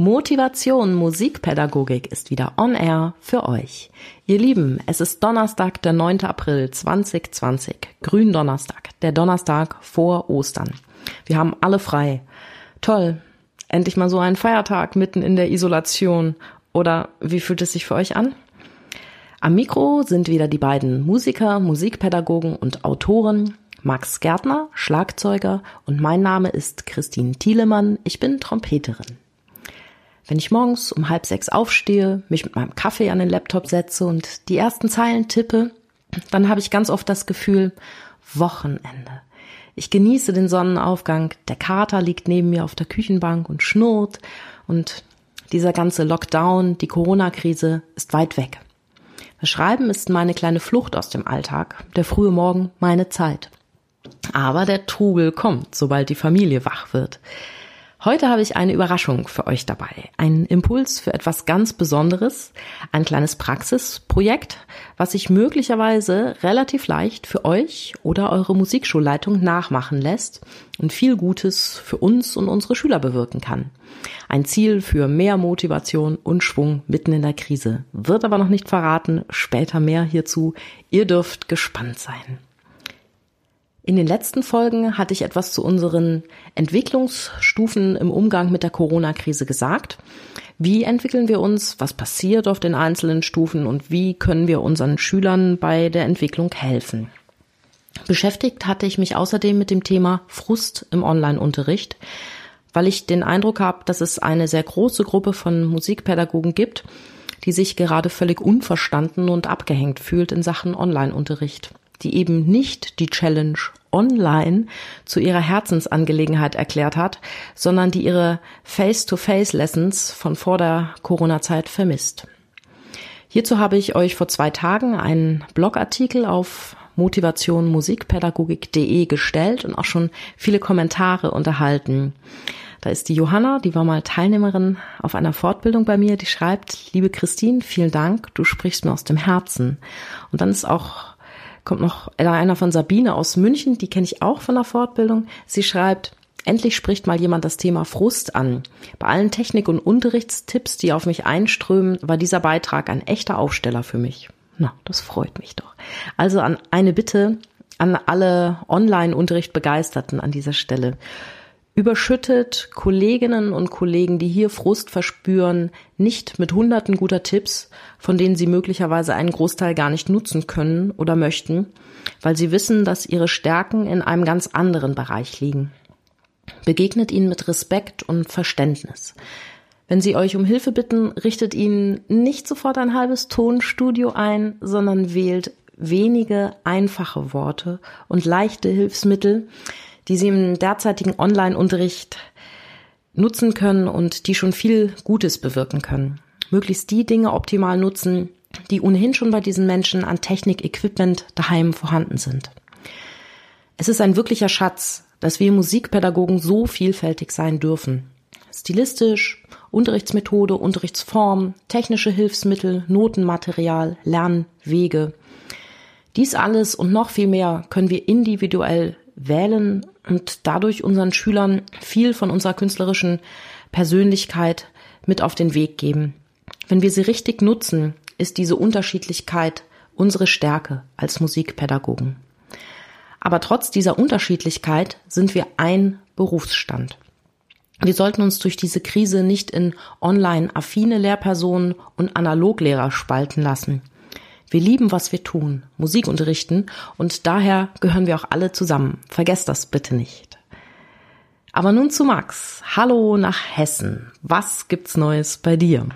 Motivation Musikpädagogik ist wieder on air für euch. Ihr Lieben, es ist Donnerstag, der 9. April 2020. Gründonnerstag, der Donnerstag vor Ostern. Wir haben alle frei. Toll. Endlich mal so ein Feiertag mitten in der Isolation. Oder wie fühlt es sich für euch an? Am Mikro sind wieder die beiden Musiker, Musikpädagogen und Autoren Max Gärtner, Schlagzeuger und mein Name ist Christine Thielemann. Ich bin Trompeterin. Wenn ich morgens um halb sechs aufstehe, mich mit meinem Kaffee an den Laptop setze und die ersten Zeilen tippe, dann habe ich ganz oft das Gefühl, Wochenende. Ich genieße den Sonnenaufgang, der Kater liegt neben mir auf der Küchenbank und schnurrt und dieser ganze Lockdown, die Corona-Krise ist weit weg. Das Schreiben ist meine kleine Flucht aus dem Alltag, der frühe Morgen meine Zeit. Aber der Trubel kommt, sobald die Familie wach wird. Heute habe ich eine Überraschung für euch dabei. Einen Impuls für etwas ganz Besonderes, ein kleines Praxisprojekt, was sich möglicherweise relativ leicht für euch oder eure Musikschulleitung nachmachen lässt und viel Gutes für uns und unsere Schüler bewirken kann. Ein Ziel für mehr Motivation und Schwung mitten in der Krise. Wird aber noch nicht verraten, später mehr hierzu. Ihr dürft gespannt sein. In den letzten Folgen hatte ich etwas zu unseren Entwicklungsstufen im Umgang mit der Corona-Krise gesagt. Wie entwickeln wir uns? Was passiert auf den einzelnen Stufen? Und wie können wir unseren Schülern bei der Entwicklung helfen? Beschäftigt hatte ich mich außerdem mit dem Thema Frust im Online-Unterricht, weil ich den Eindruck habe, dass es eine sehr große Gruppe von Musikpädagogen gibt, die sich gerade völlig unverstanden und abgehängt fühlt in Sachen Online-Unterricht die eben nicht die Challenge online zu ihrer Herzensangelegenheit erklärt hat, sondern die ihre Face-to-Face-Lessons von vor der Corona-Zeit vermisst. Hierzu habe ich euch vor zwei Tagen einen Blogartikel auf motivationmusikpädagogik.de gestellt und auch schon viele Kommentare unterhalten. Da ist die Johanna, die war mal Teilnehmerin auf einer Fortbildung bei mir, die schreibt, liebe Christine, vielen Dank, du sprichst mir aus dem Herzen. Und dann ist auch kommt noch einer von Sabine aus München, die kenne ich auch von der Fortbildung. Sie schreibt, endlich spricht mal jemand das Thema Frust an. Bei allen Technik- und Unterrichtstipps, die auf mich einströmen, war dieser Beitrag ein echter Aufsteller für mich. Na, das freut mich doch. Also an eine Bitte an alle Online-Unterricht Begeisterten an dieser Stelle überschüttet Kolleginnen und Kollegen, die hier Frust verspüren, nicht mit hunderten guter Tipps, von denen sie möglicherweise einen Großteil gar nicht nutzen können oder möchten, weil sie wissen, dass ihre Stärken in einem ganz anderen Bereich liegen. Begegnet ihnen mit Respekt und Verständnis. Wenn sie euch um Hilfe bitten, richtet ihnen nicht sofort ein halbes Tonstudio ein, sondern wählt wenige einfache Worte und leichte Hilfsmittel, die sie im derzeitigen Online-Unterricht nutzen können und die schon viel Gutes bewirken können. Möglichst die Dinge optimal nutzen, die ohnehin schon bei diesen Menschen an Technik, Equipment daheim vorhanden sind. Es ist ein wirklicher Schatz, dass wir Musikpädagogen so vielfältig sein dürfen. Stilistisch, Unterrichtsmethode, Unterrichtsform, technische Hilfsmittel, Notenmaterial, Lernwege. Dies alles und noch viel mehr können wir individuell wählen und dadurch unseren Schülern viel von unserer künstlerischen Persönlichkeit mit auf den Weg geben. Wenn wir sie richtig nutzen, ist diese Unterschiedlichkeit unsere Stärke als Musikpädagogen. Aber trotz dieser Unterschiedlichkeit sind wir ein Berufsstand. Wir sollten uns durch diese Krise nicht in online affine Lehrpersonen und Analoglehrer spalten lassen. Wir lieben, was wir tun, Musik unterrichten und daher gehören wir auch alle zusammen. Vergesst das bitte nicht. Aber nun zu Max. Hallo nach Hessen. Was gibt's Neues bei dir?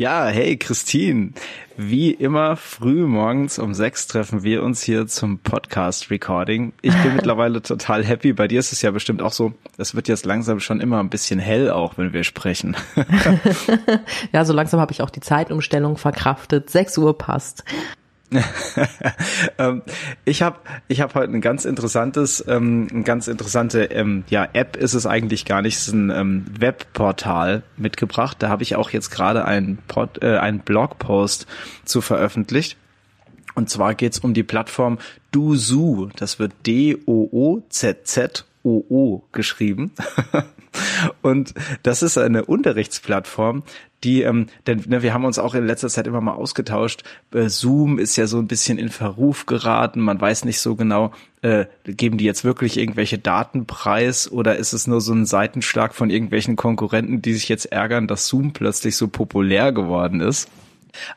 Ja, hey Christine. Wie immer früh morgens um sechs treffen wir uns hier zum Podcast-Recording. Ich bin mittlerweile total happy. Bei dir ist es ja bestimmt auch so, es wird jetzt langsam schon immer ein bisschen hell, auch wenn wir sprechen. ja, so langsam habe ich auch die Zeitumstellung verkraftet. Sechs Uhr passt. ähm, ich habe ich hab heute ein ganz interessantes, ähm, ein ganz interessante ähm, ja, App ist es eigentlich gar nicht, es ist ein ähm, Webportal mitgebracht. Da habe ich auch jetzt gerade einen, äh, einen Blogpost zu veröffentlicht. Und zwar geht's um die Plattform Doozoo. Das wird D-O-O-Z-Z-O-O geschrieben. Und das ist eine Unterrichtsplattform, die, ähm, denn ne, wir haben uns auch in letzter Zeit immer mal ausgetauscht. Äh, Zoom ist ja so ein bisschen in Verruf geraten. Man weiß nicht so genau, äh, geben die jetzt wirklich irgendwelche Daten preis oder ist es nur so ein Seitenschlag von irgendwelchen Konkurrenten, die sich jetzt ärgern, dass Zoom plötzlich so populär geworden ist?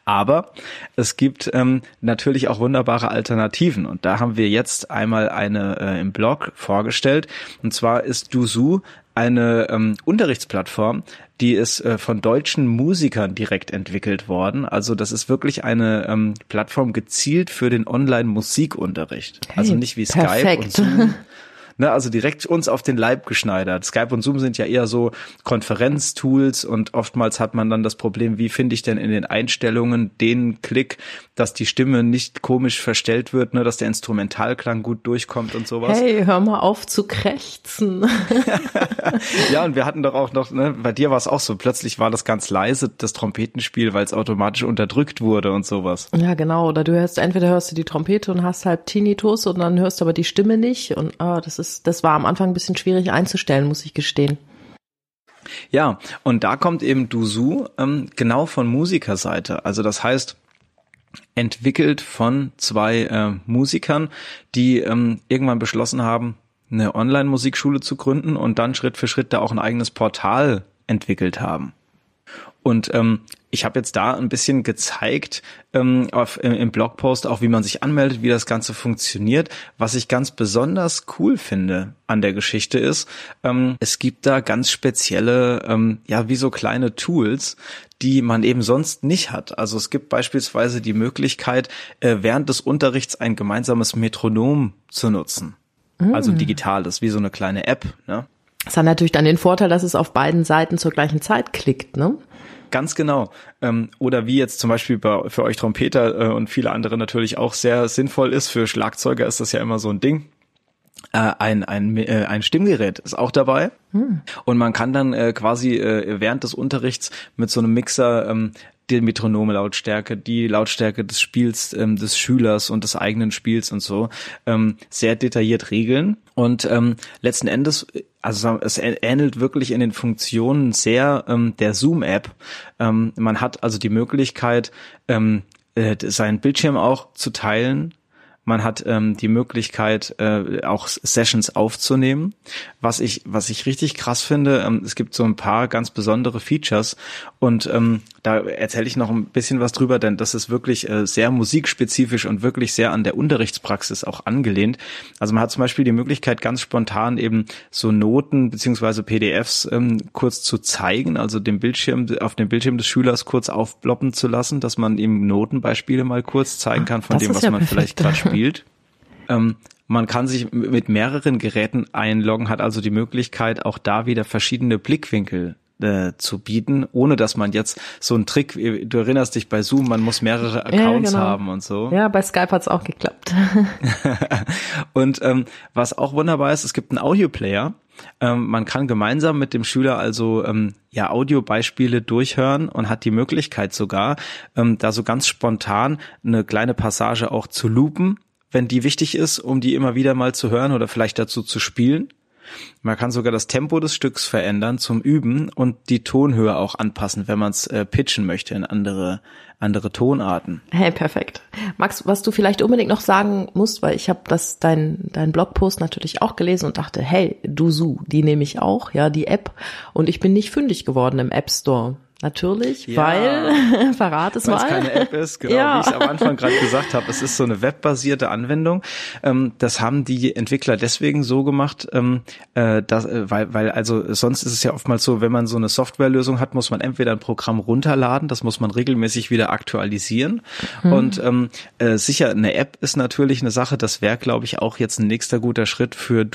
Aber es gibt ähm, natürlich auch wunderbare Alternativen und da haben wir jetzt einmal eine äh, im Blog vorgestellt und zwar ist Duzu eine ähm, Unterrichtsplattform, die ist äh, von deutschen Musikern direkt entwickelt worden. Also das ist wirklich eine ähm, Plattform gezielt für den Online-Musikunterricht. Hey, also nicht wie Skype und Zoom. Ne, also direkt uns auf den Leib geschneidert. Skype und Zoom sind ja eher so Konferenztools und oftmals hat man dann das Problem, wie finde ich denn in den Einstellungen den Klick, dass die Stimme nicht komisch verstellt wird, ne, dass der Instrumentalklang gut durchkommt und sowas. Hey, hör mal auf zu krächzen. ja, und wir hatten doch auch noch, ne, bei dir war es auch so, plötzlich war das ganz leise, das Trompetenspiel, weil es automatisch unterdrückt wurde und sowas. Ja, genau. Oder du hörst, entweder hörst du die Trompete und hast halt Tinnitus und dann hörst du aber die Stimme nicht und ah, das ist ist, das war am Anfang ein bisschen schwierig einzustellen, muss ich gestehen. Ja, und da kommt eben Duzu ähm, genau von Musikerseite. Also das heißt, entwickelt von zwei äh, Musikern, die ähm, irgendwann beschlossen haben, eine Online-Musikschule zu gründen und dann Schritt für Schritt da auch ein eigenes Portal entwickelt haben. Und ähm, ich habe jetzt da ein bisschen gezeigt ähm, auf, im, im Blogpost auch, wie man sich anmeldet, wie das Ganze funktioniert. Was ich ganz besonders cool finde an der Geschichte ist, ähm, es gibt da ganz spezielle, ähm, ja, wie so kleine Tools, die man eben sonst nicht hat. Also es gibt beispielsweise die Möglichkeit, äh, während des Unterrichts ein gemeinsames Metronom zu nutzen. Mm. Also digital, das ist wie so eine kleine App. Ne? Das hat natürlich dann den Vorteil, dass es auf beiden Seiten zur gleichen Zeit klickt, ne? Ganz genau. Ähm, oder wie jetzt zum Beispiel bei, für euch Trompeter äh, und viele andere natürlich auch sehr sinnvoll ist. Für Schlagzeuger ist das ja immer so ein Ding. Äh, ein, ein, äh, ein Stimmgerät ist auch dabei. Hm. Und man kann dann äh, quasi äh, während des Unterrichts mit so einem Mixer ähm, die Metronome Lautstärke, die Lautstärke des Spiels ähm, des Schülers und des eigenen Spiels und so ähm, sehr detailliert regeln und ähm, letzten Endes also es ähnelt wirklich in den Funktionen sehr ähm, der Zoom-App. Ähm, man hat also die Möglichkeit, ähm, äh, seinen Bildschirm auch zu teilen man hat ähm, die Möglichkeit, äh, auch Sessions aufzunehmen. Was ich, was ich richtig krass finde, ähm, es gibt so ein paar ganz besondere Features und ähm, da erzähle ich noch ein bisschen was drüber, denn das ist wirklich äh, sehr musikspezifisch und wirklich sehr an der Unterrichtspraxis auch angelehnt. Also man hat zum Beispiel die Möglichkeit, ganz spontan eben so Noten beziehungsweise PDFs ähm, kurz zu zeigen, also dem Bildschirm, auf dem Bildschirm des Schülers kurz aufploppen zu lassen, dass man ihm Notenbeispiele mal kurz zeigen kann von das dem, was ja man perfekt. vielleicht gerade spielt. Ähm, man kann sich mit mehreren Geräten einloggen, hat also die Möglichkeit, auch da wieder verschiedene Blickwinkel äh, zu bieten, ohne dass man jetzt so einen Trick, du erinnerst dich bei Zoom, man muss mehrere Accounts ja, genau. haben und so. Ja, bei Skype hat's auch geklappt. und ähm, was auch wunderbar ist, es gibt einen Audioplayer. Ähm, man kann gemeinsam mit dem Schüler also ähm, ja Audiobeispiele durchhören und hat die Möglichkeit sogar, ähm, da so ganz spontan eine kleine Passage auch zu loopen, wenn die wichtig ist, um die immer wieder mal zu hören oder vielleicht dazu zu spielen. Man kann sogar das Tempo des Stücks verändern zum Üben und die Tonhöhe auch anpassen, wenn man es äh, pitchen möchte in andere andere Tonarten. Hey, perfekt. Max, was du vielleicht unbedingt noch sagen musst, weil ich habe das dein dein Blogpost natürlich auch gelesen und dachte, hey, Duzu, die nehme ich auch, ja, die App und ich bin nicht fündig geworden im App Store. Natürlich, ja, weil, verrat es mal. Weil es keine App ist, genau, ja. wie ich es am Anfang gerade gesagt habe. Es ist so eine webbasierte Anwendung. Ähm, das haben die Entwickler deswegen so gemacht, ähm, äh, dass, äh, weil, weil also sonst ist es ja oftmals so, wenn man so eine Softwarelösung hat, muss man entweder ein Programm runterladen, das muss man regelmäßig wieder aktualisieren. Mhm. Und ähm, äh, sicher, eine App ist natürlich eine Sache, das wäre, glaube ich, auch jetzt ein nächster guter Schritt für.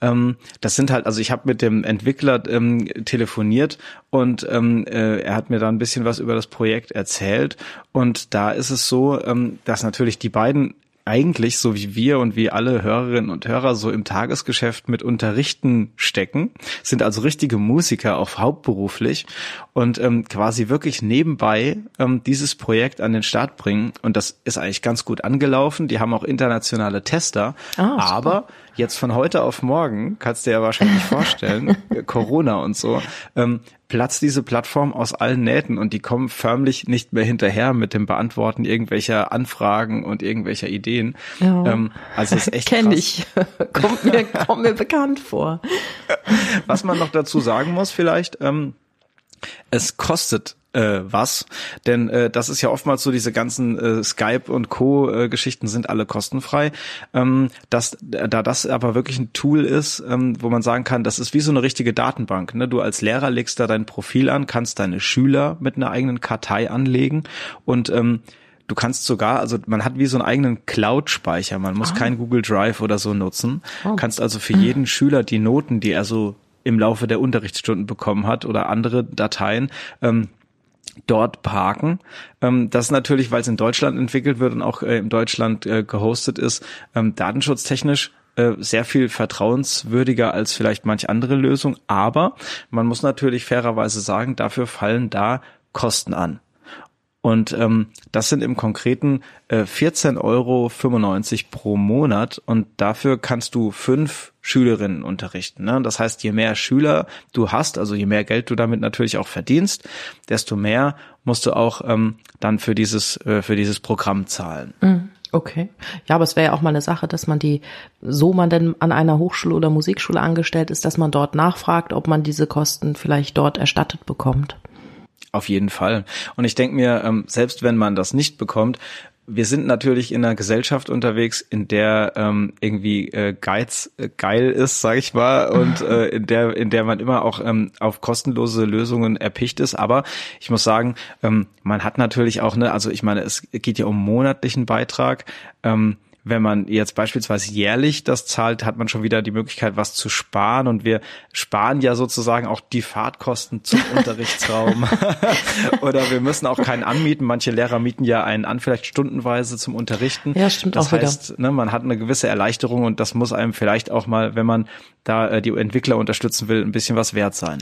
Ähm, das sind halt, also ich habe mit dem Entwickler ähm, telefoniert und ähm, äh, er hat mir da ein bisschen was über das Projekt erzählt und da ist es so, ähm, dass natürlich die beiden eigentlich, so wie wir und wie alle Hörerinnen und Hörer so im Tagesgeschäft mit Unterrichten stecken, sind also richtige Musiker, auch hauptberuflich und ähm, quasi wirklich nebenbei ähm, dieses Projekt an den Start bringen. Und das ist eigentlich ganz gut angelaufen. Die haben auch internationale Tester. Ah, aber jetzt von heute auf morgen, kannst du dir ja wahrscheinlich vorstellen, Corona und so, ähm, platzt diese Plattform aus allen Nähten und die kommen förmlich nicht mehr hinterher mit dem Beantworten irgendwelcher Anfragen und irgendwelcher Ideen. Ja. Ähm, also ist echt Kenn ich. kommt mir, kommt mir bekannt vor. Was man noch dazu sagen muss vielleicht, ähm, es kostet äh, was, denn äh, das ist ja oftmals so diese ganzen äh, Skype und Co. Äh, Geschichten sind alle kostenfrei. Ähm, dass, da das aber wirklich ein Tool ist, ähm, wo man sagen kann, das ist wie so eine richtige Datenbank. Ne? Du als Lehrer legst da dein Profil an, kannst deine Schüler mit einer eigenen Kartei anlegen und ähm, Du kannst sogar, also man hat wie so einen eigenen Cloud-Speicher. Man muss ah. kein Google Drive oder so nutzen. Oh. Kannst also für jeden Schüler die Noten, die er so im Laufe der Unterrichtsstunden bekommen hat oder andere Dateien, ähm, dort parken. Ähm, das natürlich, weil es in Deutschland entwickelt wird und auch äh, in Deutschland äh, gehostet ist, ähm, datenschutztechnisch äh, sehr viel vertrauenswürdiger als vielleicht manch andere Lösung. Aber man muss natürlich fairerweise sagen, dafür fallen da Kosten an. Und ähm, das sind im Konkreten äh, 14,95 Euro pro Monat und dafür kannst du fünf Schülerinnen unterrichten. Ne? Das heißt, je mehr Schüler du hast, also je mehr Geld du damit natürlich auch verdienst, desto mehr musst du auch ähm, dann für dieses, äh, für dieses Programm zahlen. Mhm. Okay. Ja, aber es wäre ja auch mal eine Sache, dass man die, so man denn an einer Hochschule oder Musikschule angestellt ist, dass man dort nachfragt, ob man diese Kosten vielleicht dort erstattet bekommt. Auf jeden Fall. Und ich denke mir, ähm, selbst wenn man das nicht bekommt, wir sind natürlich in einer Gesellschaft unterwegs, in der ähm, irgendwie äh, Geiz äh, geil ist, sag ich mal, und äh, in der in der man immer auch ähm, auf kostenlose Lösungen erpicht ist. Aber ich muss sagen, ähm, man hat natürlich auch ne, also ich meine, es geht ja um monatlichen Beitrag. Ähm, wenn man jetzt beispielsweise jährlich das zahlt, hat man schon wieder die Möglichkeit, was zu sparen. Und wir sparen ja sozusagen auch die Fahrtkosten zum Unterrichtsraum. Oder wir müssen auch keinen anmieten. Manche Lehrer mieten ja einen an, vielleicht stundenweise zum Unterrichten. Ja, stimmt das auch heißt, wieder. Ne, man hat eine gewisse Erleichterung und das muss einem vielleicht auch mal, wenn man da äh, die Entwickler unterstützen will, ein bisschen was wert sein.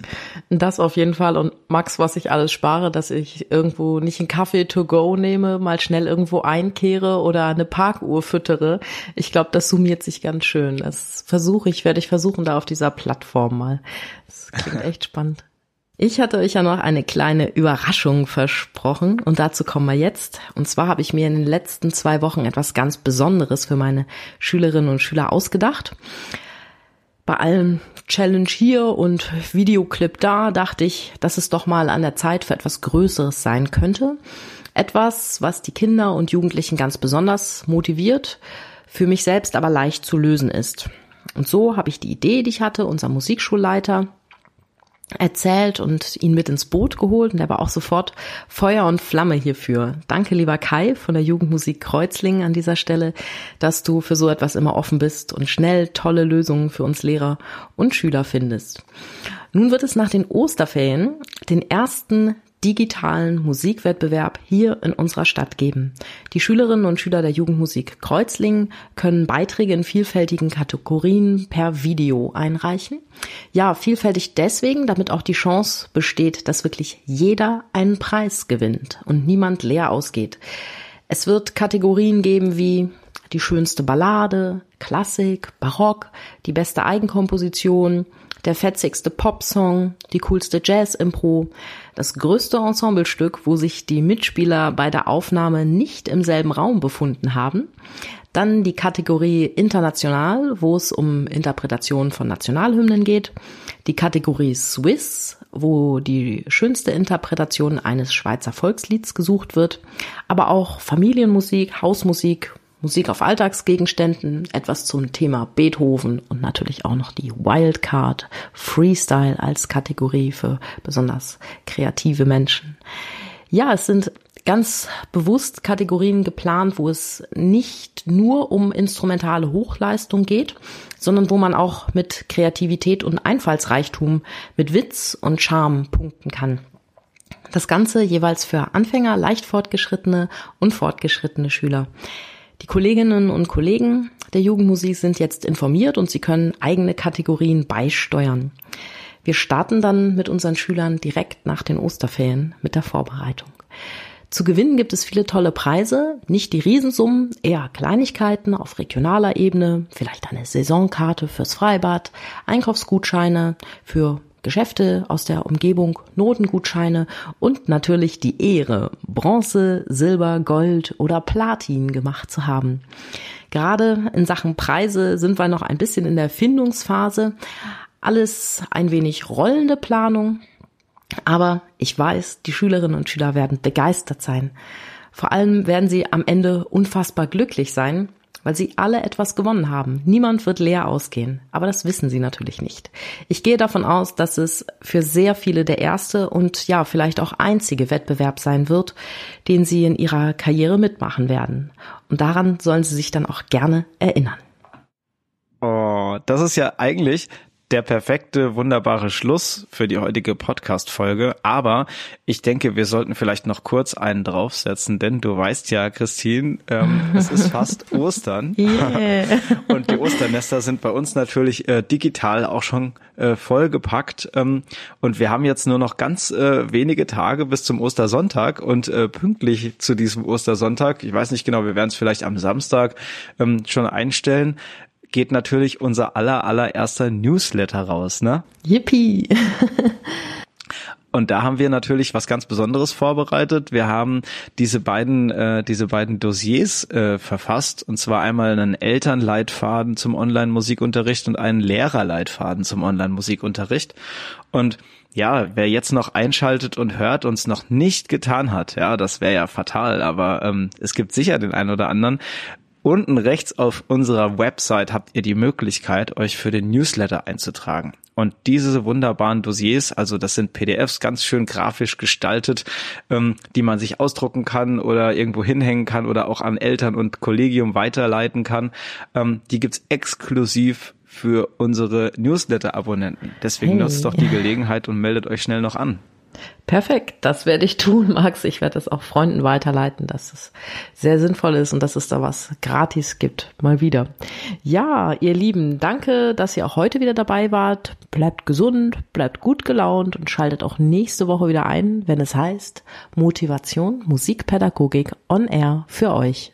Das auf jeden Fall. Und Max, was ich alles spare, dass ich irgendwo nicht einen Kaffee to go nehme, mal schnell irgendwo einkehre oder eine Parkuhr fütter füttere. Ich glaube, das summiert sich ganz schön. Das versuche ich, werde ich versuchen da auf dieser Plattform mal. Das klingt echt spannend. Ich hatte euch ja noch eine kleine Überraschung versprochen und dazu kommen wir jetzt. Und zwar habe ich mir in den letzten zwei Wochen etwas ganz Besonderes für meine Schülerinnen und Schüler ausgedacht. Bei allem Challenge hier und Videoclip da dachte ich, dass es doch mal an der Zeit für etwas Größeres sein könnte. Etwas, was die Kinder und Jugendlichen ganz besonders motiviert, für mich selbst aber leicht zu lösen ist. Und so habe ich die Idee, die ich hatte, unser Musikschulleiter erzählt und ihn mit ins Boot geholt und er war auch sofort Feuer und Flamme hierfür. Danke, lieber Kai von der Jugendmusik Kreuzlingen an dieser Stelle, dass du für so etwas immer offen bist und schnell tolle Lösungen für uns Lehrer und Schüler findest. Nun wird es nach den Osterferien den ersten digitalen Musikwettbewerb hier in unserer Stadt geben. Die Schülerinnen und Schüler der Jugendmusik Kreuzlingen können Beiträge in vielfältigen Kategorien per Video einreichen. Ja, vielfältig deswegen, damit auch die Chance besteht, dass wirklich jeder einen Preis gewinnt und niemand leer ausgeht. Es wird Kategorien geben wie die schönste Ballade, Klassik, Barock, die beste Eigenkomposition, der fetzigste Popsong, die coolste Jazz-Impro, das größte Ensemblestück, wo sich die Mitspieler bei der Aufnahme nicht im selben Raum befunden haben. Dann die Kategorie International, wo es um Interpretation von Nationalhymnen geht. Die Kategorie Swiss, wo die schönste Interpretation eines Schweizer Volkslieds gesucht wird. Aber auch Familienmusik, Hausmusik, Musik auf Alltagsgegenständen, etwas zum Thema Beethoven und natürlich auch noch die Wildcard Freestyle als Kategorie für besonders kreative Menschen. Ja, es sind ganz bewusst Kategorien geplant, wo es nicht nur um instrumentale Hochleistung geht, sondern wo man auch mit Kreativität und Einfallsreichtum, mit Witz und Charme punkten kann. Das Ganze jeweils für Anfänger, leicht fortgeschrittene und fortgeschrittene Schüler. Die Kolleginnen und Kollegen der Jugendmusik sind jetzt informiert und sie können eigene Kategorien beisteuern. Wir starten dann mit unseren Schülern direkt nach den Osterferien mit der Vorbereitung. Zu gewinnen gibt es viele tolle Preise, nicht die Riesensummen, eher Kleinigkeiten auf regionaler Ebene, vielleicht eine Saisonkarte fürs Freibad, Einkaufsgutscheine für Geschäfte aus der Umgebung, Notengutscheine und natürlich die Ehre, Bronze, Silber, Gold oder Platin gemacht zu haben. Gerade in Sachen Preise sind wir noch ein bisschen in der Findungsphase. Alles ein wenig rollende Planung, aber ich weiß, die Schülerinnen und Schüler werden begeistert sein. Vor allem werden sie am Ende unfassbar glücklich sein, weil sie alle etwas gewonnen haben. Niemand wird leer ausgehen, aber das wissen sie natürlich nicht. Ich gehe davon aus, dass es für sehr viele der erste und ja, vielleicht auch einzige Wettbewerb sein wird, den sie in ihrer Karriere mitmachen werden. Und daran sollen sie sich dann auch gerne erinnern. Oh, das ist ja eigentlich der perfekte, wunderbare Schluss für die heutige Podcast-Folge. Aber ich denke, wir sollten vielleicht noch kurz einen draufsetzen, denn du weißt ja, Christine, ähm, es ist fast Ostern. Yeah. Und die Osternester sind bei uns natürlich äh, digital auch schon äh, vollgepackt. Ähm, und wir haben jetzt nur noch ganz äh, wenige Tage bis zum Ostersonntag und äh, pünktlich zu diesem Ostersonntag, ich weiß nicht genau, wir werden es vielleicht am Samstag ähm, schon einstellen, geht natürlich unser aller allererster Newsletter raus, ne? Yippie! Und da haben wir natürlich was ganz Besonderes vorbereitet. Wir haben diese beiden, äh, diese beiden Dossiers äh, verfasst. Und zwar einmal einen Elternleitfaden zum Online-Musikunterricht und einen Lehrerleitfaden zum Online-Musikunterricht. Und ja, wer jetzt noch einschaltet und hört und es noch nicht getan hat, ja, das wäre ja fatal, aber ähm, es gibt sicher den einen oder anderen, Unten rechts auf unserer Website habt ihr die Möglichkeit, euch für den Newsletter einzutragen. Und diese wunderbaren Dossiers, also das sind PDFs ganz schön grafisch gestaltet, ähm, die man sich ausdrucken kann oder irgendwo hinhängen kann oder auch an Eltern und Kollegium weiterleiten kann. Ähm, die gibt's exklusiv für unsere Newsletter-Abonnenten. Deswegen hey. nutzt doch die Gelegenheit und meldet euch schnell noch an. Perfekt, das werde ich tun, Max. Ich werde es auch Freunden weiterleiten, dass es sehr sinnvoll ist und dass es da was gratis gibt. Mal wieder. Ja, ihr Lieben, danke, dass ihr auch heute wieder dabei wart. Bleibt gesund, bleibt gut gelaunt und schaltet auch nächste Woche wieder ein, wenn es heißt Motivation, Musikpädagogik on Air für euch.